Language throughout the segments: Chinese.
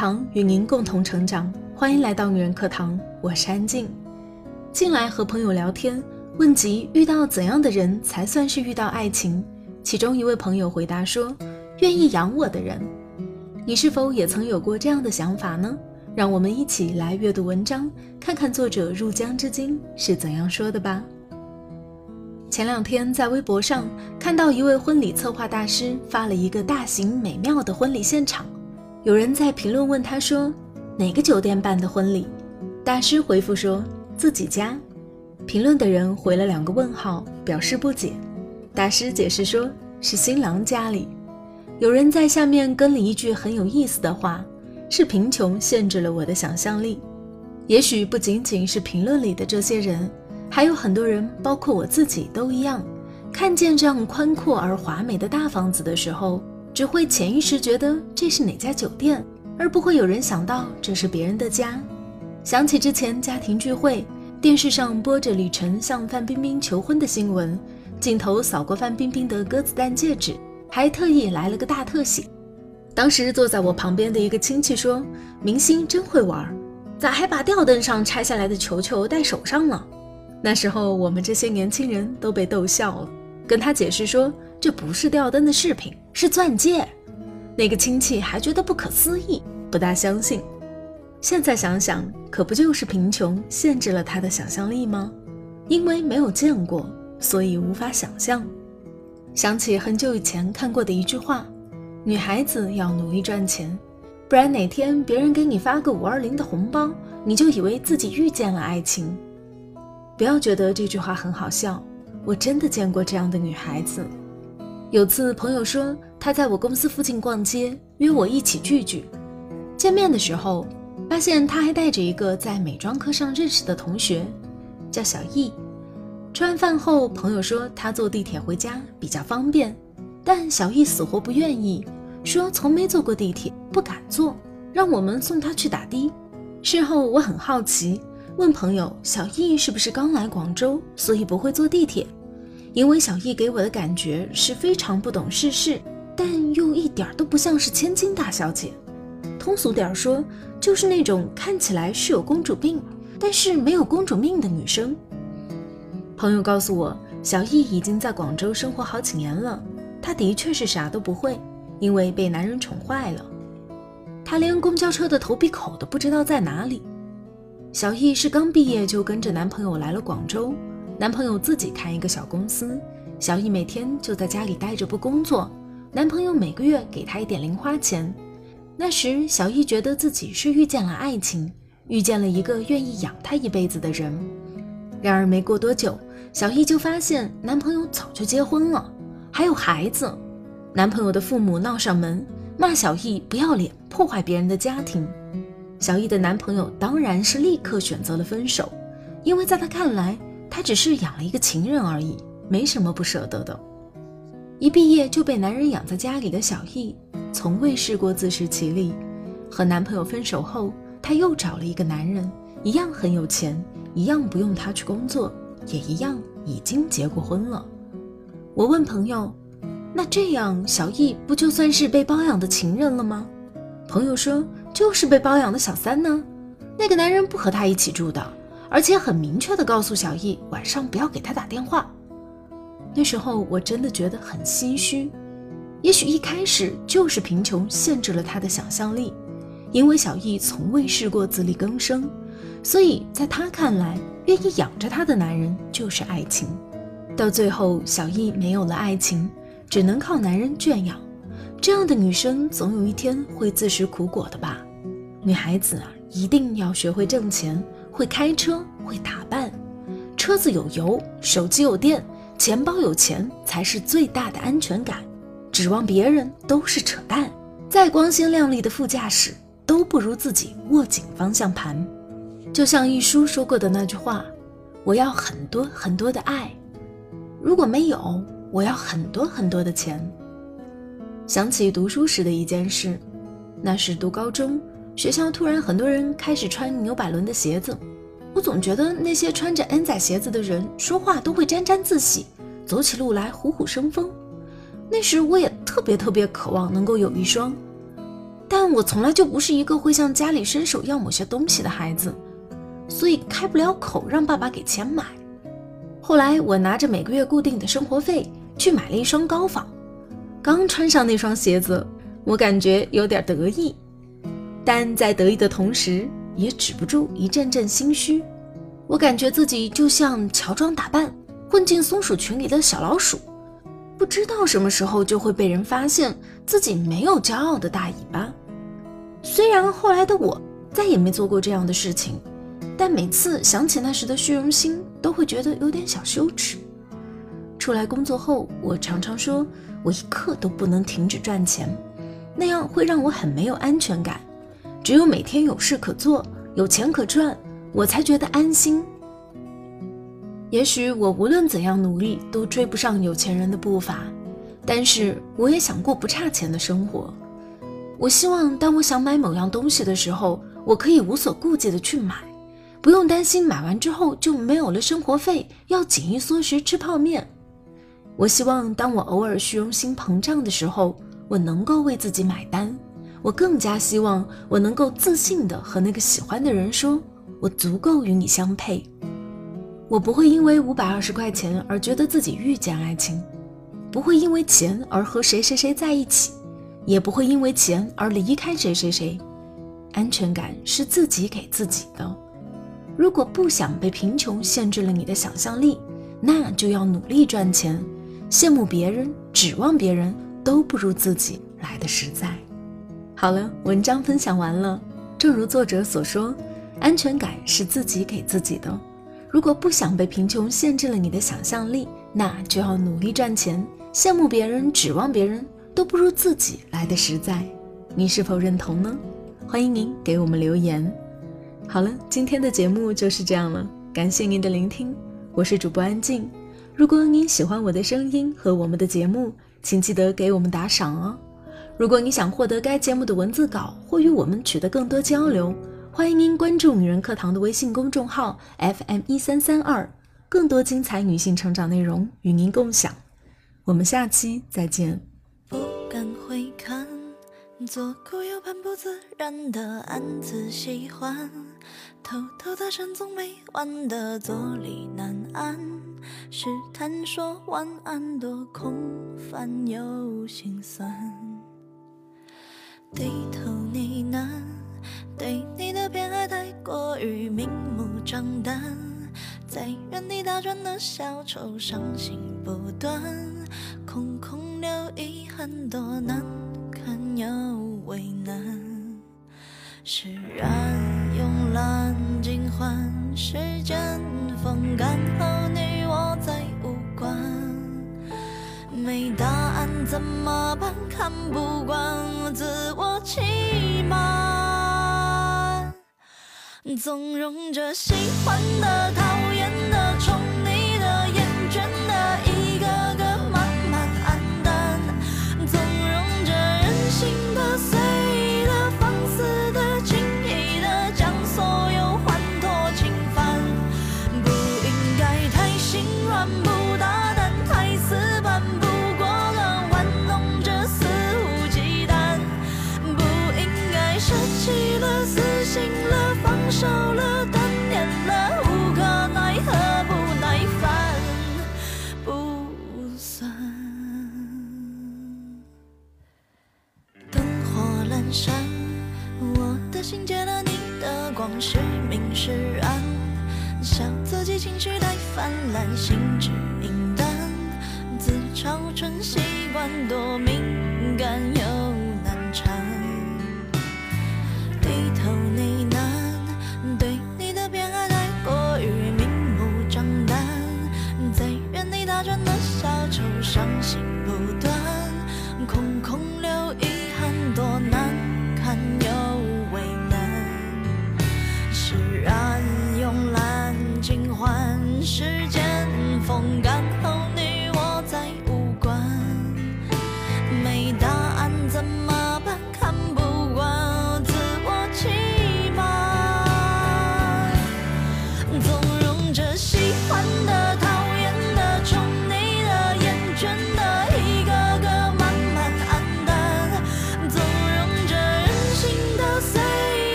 堂与您共同成长，欢迎来到女人课堂，我是安静。近来和朋友聊天，问及遇到怎样的人才算是遇到爱情，其中一位朋友回答说：“愿意养我的人。”你是否也曾有过这样的想法呢？让我们一起来阅读文章，看看作者入江之鲸是怎样说的吧。前两天在微博上看到一位婚礼策划大师发了一个大型美妙的婚礼现场，有人在评论问他说：“哪个酒店办的婚礼？”大师回复说：“自己家。”评论的人回了两个问号，表示不解。大师解释说：“是新郎家里。”有人在下面跟了一句很有意思的话：“是贫穷限制了我的想象力。”也许不仅仅是评论里的这些人。还有很多人，包括我自己都一样，看见这样宽阔而华美的大房子的时候，只会潜意识觉得这是哪家酒店，而不会有人想到这是别人的家。想起之前家庭聚会，电视上播着李晨向范冰冰求婚的新闻，镜头扫过范冰冰的鸽子蛋戒指，还特意来了个大特写。当时坐在我旁边的一个亲戚说：“明星真会玩，咋还把吊灯上拆下来的球球戴手上了？”那时候我们这些年轻人都被逗笑了，跟他解释说这不是吊灯的饰品，是钻戒。那个亲戚还觉得不可思议，不大相信。现在想想，可不就是贫穷限制了他的想象力吗？因为没有见过，所以无法想象。想起很久以前看过的一句话：女孩子要努力赚钱，不然哪天别人给你发个五二零的红包，你就以为自己遇见了爱情。不要觉得这句话很好笑，我真的见过这样的女孩子。有次朋友说他在我公司附近逛街，约我一起聚聚。见面的时候，发现他还带着一个在美妆课上认识的同学，叫小易。吃完饭后，朋友说他坐地铁回家比较方便，但小易死活不愿意，说从没坐过地铁，不敢坐，让我们送他去打的。事后我很好奇。问朋友小易是不是刚来广州，所以不会坐地铁？因为小易给我的感觉是非常不懂世事，但又一点都不像是千金大小姐。通俗点说，就是那种看起来是有公主病，但是没有公主命的女生。朋友告诉我，小易已经在广州生活好几年了，她的确是啥都不会，因为被男人宠坏了。她连公交车的投币口都不知道在哪里。小易是刚毕业就跟着男朋友来了广州，男朋友自己开一个小公司，小易每天就在家里待着不工作，男朋友每个月给她一点零花钱。那时小易觉得自己是遇见了爱情，遇见了一个愿意养她一辈子的人。然而没过多久，小易就发现男朋友早就结婚了，还有孩子。男朋友的父母闹上门，骂小易不要脸，破坏别人的家庭。小易的男朋友当然是立刻选择了分手，因为在他看来，她只是养了一个情人而已，没什么不舍得的。一毕业就被男人养在家里的小易，从未试过自食其力。和男朋友分手后，她又找了一个男人，一样很有钱，一样不用她去工作，也一样已经结过婚了。我问朋友：“那这样小易不就算是被包养的情人了吗？”朋友说。就是被包养的小三呢，那个男人不和她一起住的，而且很明确的告诉小易晚上不要给他打电话。那时候我真的觉得很心虚，也许一开始就是贫穷限制了他的想象力，因为小易从未试过自力更生，所以在他看来，愿意养着他的男人就是爱情。到最后，小易没有了爱情，只能靠男人圈养。这样的女生总有一天会自食苦果的吧？女孩子啊，一定要学会挣钱，会开车，会打扮，车子有油，手机有电，钱包有钱，才是最大的安全感。指望别人都是扯淡，再光鲜亮丽的副驾驶都不如自己握紧方向盘。就像一书说过的那句话：“我要很多很多的爱，如果没有，我要很多很多的钱。”想起读书时的一件事，那是读高中，学校突然很多人开始穿牛百伦的鞋子，我总觉得那些穿着 N 仔鞋子的人说话都会沾沾自喜，走起路来虎虎生风。那时我也特别特别渴望能够有一双。但我从来就不是一个会向家里伸手要某些东西的孩子，所以开不了口让爸爸给钱买。后来我拿着每个月固定的生活费去买了一双高仿，刚穿上那双鞋子，我感觉有点得意，但在得意的同时，也止不住一阵阵心虚。我感觉自己就像乔装打扮混进松鼠群里的小老鼠，不知道什么时候就会被人发现自己没有骄傲的大尾巴。虽然后来的我再也没做过这样的事情，但每次想起那时的虚荣心，都会觉得有点小羞耻。出来工作后，我常常说我一刻都不能停止赚钱，那样会让我很没有安全感。只有每天有事可做，有钱可赚。我才觉得安心。也许我无论怎样努力都追不上有钱人的步伐，但是我也想过不差钱的生活。我希望当我想买某样东西的时候，我可以无所顾忌的去买，不用担心买完之后就没有了生活费，要紧衣缩食吃泡面。我希望当我偶尔虚荣心膨胀的时候，我能够为自己买单。我更加希望我能够自信的和那个喜欢的人说。我足够与你相配，我不会因为五百二十块钱而觉得自己遇见爱情，不会因为钱而和谁谁谁在一起，也不会因为钱而离开谁谁谁。安全感是自己给自己的。如果不想被贫穷限制了你的想象力，那就要努力赚钱。羡慕别人、指望别人，都不如自己来的实在。好了，文章分享完了。正如作者所说。安全感是自己给自己的。如果不想被贫穷限制了你的想象力，那就要努力赚钱。羡慕别人、指望别人，都不如自己来的实在。你是否认同呢？欢迎您给我们留言。好了，今天的节目就是这样了，感谢您的聆听，我是主播安静。如果您喜欢我的声音和我们的节目，请记得给我们打赏哦。如果你想获得该节目的文字稿或与我们取得更多交流，欢迎您关注“女人课堂”的微信公众号 FM 一三三二，更多精彩女性成长内容与您共享。我们下期再见。不敢回看，左顾右盼不自然的暗自喜欢，偷偷搭讪总没完的坐立难安，试探说晚安多空泛又心酸，低头呢喃。对你的偏爱太过于明目张胆，在原地打转的小丑，伤心不断，空空留遗憾，多难堪又为难。释然慵懒怎么办？看不惯自我欺瞒。纵容着喜欢的、讨惯，多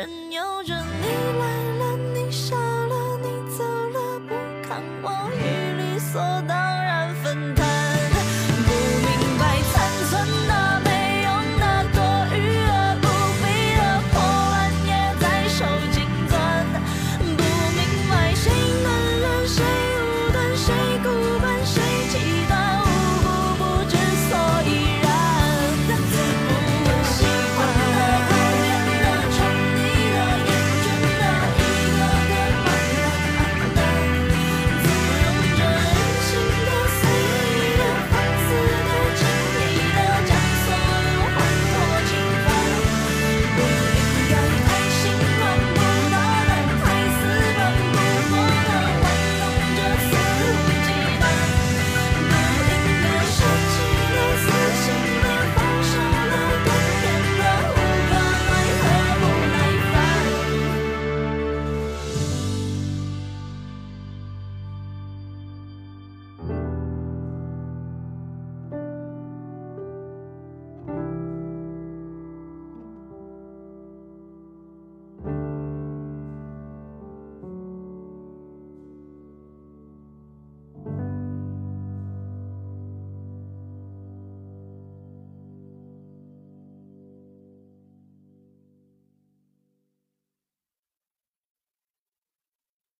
任由着